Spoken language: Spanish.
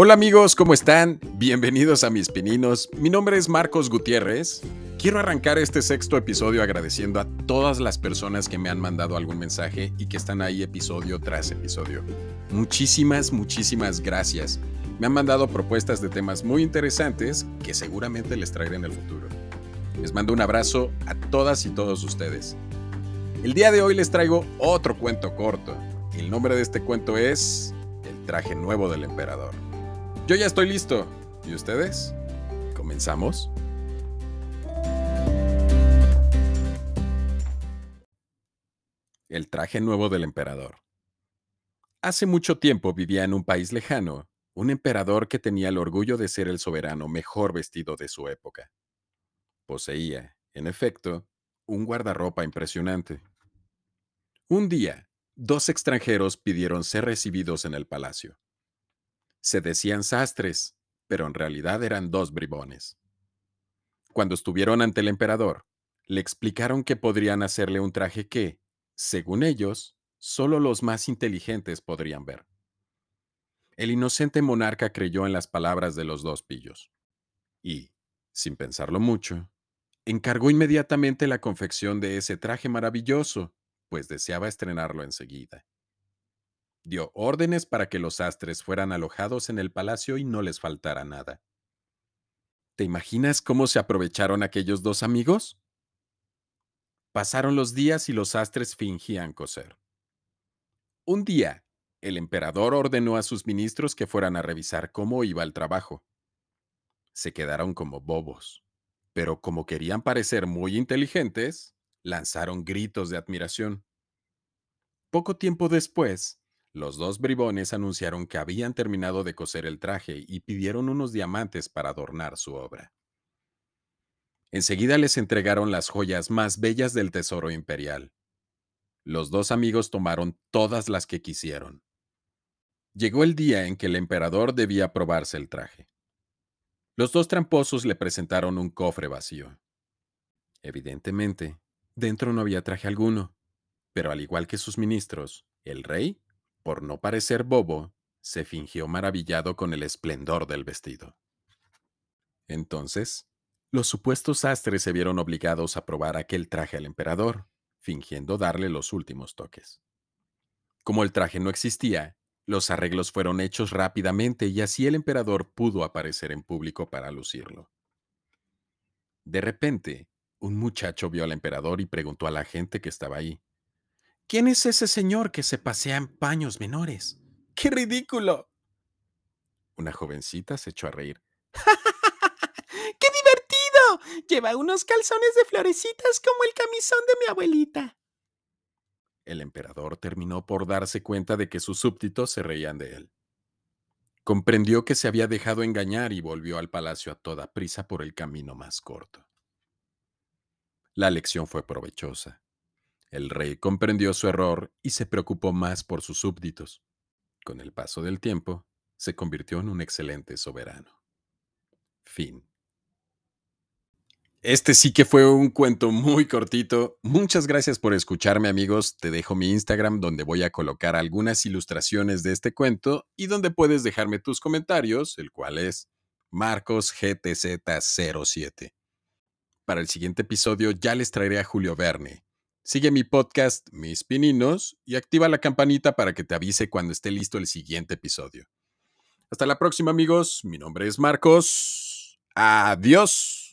Hola amigos, ¿cómo están? Bienvenidos a mis pininos. Mi nombre es Marcos Gutiérrez. Quiero arrancar este sexto episodio agradeciendo a todas las personas que me han mandado algún mensaje y que están ahí episodio tras episodio. Muchísimas, muchísimas gracias. Me han mandado propuestas de temas muy interesantes que seguramente les traeré en el futuro. Les mando un abrazo a todas y todos ustedes. El día de hoy les traigo otro cuento corto. El nombre de este cuento es El traje nuevo del emperador. Yo ya estoy listo. ¿Y ustedes? ¿Comenzamos? El traje nuevo del emperador. Hace mucho tiempo vivía en un país lejano un emperador que tenía el orgullo de ser el soberano mejor vestido de su época. Poseía, en efecto, un guardarropa impresionante. Un día, dos extranjeros pidieron ser recibidos en el palacio. Se decían sastres, pero en realidad eran dos bribones. Cuando estuvieron ante el emperador, le explicaron que podrían hacerle un traje que, según ellos, solo los más inteligentes podrían ver. El inocente monarca creyó en las palabras de los dos pillos y, sin pensarlo mucho, encargó inmediatamente la confección de ese traje maravilloso, pues deseaba estrenarlo enseguida dio órdenes para que los sastres fueran alojados en el palacio y no les faltara nada. ¿Te imaginas cómo se aprovecharon aquellos dos amigos? Pasaron los días y los sastres fingían coser. Un día, el emperador ordenó a sus ministros que fueran a revisar cómo iba el trabajo. Se quedaron como bobos, pero como querían parecer muy inteligentes, lanzaron gritos de admiración. Poco tiempo después, los dos bribones anunciaron que habían terminado de coser el traje y pidieron unos diamantes para adornar su obra. Enseguida les entregaron las joyas más bellas del tesoro imperial. Los dos amigos tomaron todas las que quisieron. Llegó el día en que el emperador debía probarse el traje. Los dos tramposos le presentaron un cofre vacío. Evidentemente, dentro no había traje alguno, pero al igual que sus ministros, el rey por no parecer bobo, se fingió maravillado con el esplendor del vestido. Entonces, los supuestos sastres se vieron obligados a probar aquel traje al emperador, fingiendo darle los últimos toques. Como el traje no existía, los arreglos fueron hechos rápidamente y así el emperador pudo aparecer en público para lucirlo. De repente, un muchacho vio al emperador y preguntó a la gente que estaba ahí. ¿Quién es ese señor que se pasea en paños menores? ¡Qué ridículo! Una jovencita se echó a reír. ¡Qué divertido! Lleva unos calzones de florecitas como el camisón de mi abuelita. El emperador terminó por darse cuenta de que sus súbditos se reían de él. Comprendió que se había dejado engañar y volvió al palacio a toda prisa por el camino más corto. La lección fue provechosa. El rey comprendió su error y se preocupó más por sus súbditos. Con el paso del tiempo, se convirtió en un excelente soberano. Fin. Este sí que fue un cuento muy cortito. Muchas gracias por escucharme amigos. Te dejo mi Instagram donde voy a colocar algunas ilustraciones de este cuento y donde puedes dejarme tus comentarios, el cual es MarcosGTZ07. Para el siguiente episodio ya les traeré a Julio Verne, Sigue mi podcast Mis Pininos y activa la campanita para que te avise cuando esté listo el siguiente episodio. Hasta la próxima amigos, mi nombre es Marcos. Adiós.